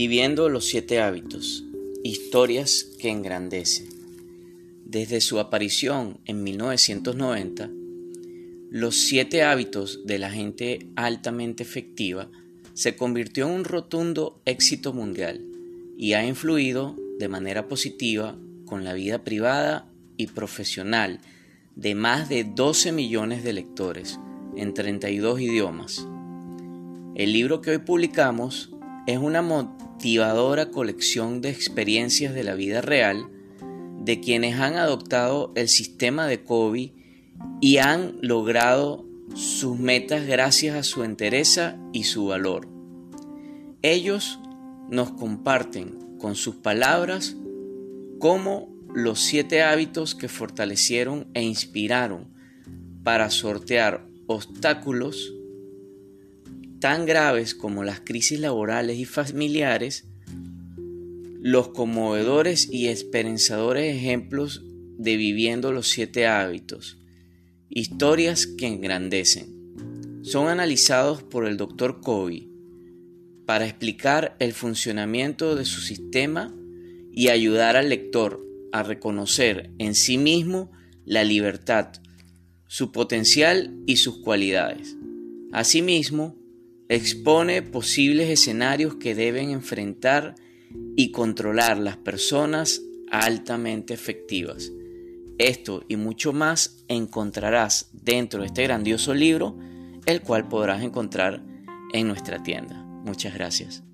Viviendo los siete hábitos, historias que engrandecen. Desde su aparición en 1990, los siete hábitos de la gente altamente efectiva se convirtió en un rotundo éxito mundial y ha influido de manera positiva con la vida privada y profesional de más de 12 millones de lectores en 32 idiomas. El libro que hoy publicamos es una motivadora colección de experiencias de la vida real de quienes han adoptado el sistema de COVID y han logrado sus metas gracias a su entereza y su valor. Ellos nos comparten con sus palabras cómo los siete hábitos que fortalecieron e inspiraron para sortear obstáculos tan graves como las crisis laborales y familiares, los conmovedores y esperanzadores ejemplos de viviendo los siete hábitos, historias que engrandecen, son analizados por el Dr. Covey para explicar el funcionamiento de su sistema y ayudar al lector a reconocer en sí mismo la libertad, su potencial y sus cualidades. Asimismo, expone posibles escenarios que deben enfrentar y controlar las personas altamente efectivas. Esto y mucho más encontrarás dentro de este grandioso libro, el cual podrás encontrar en nuestra tienda. Muchas gracias.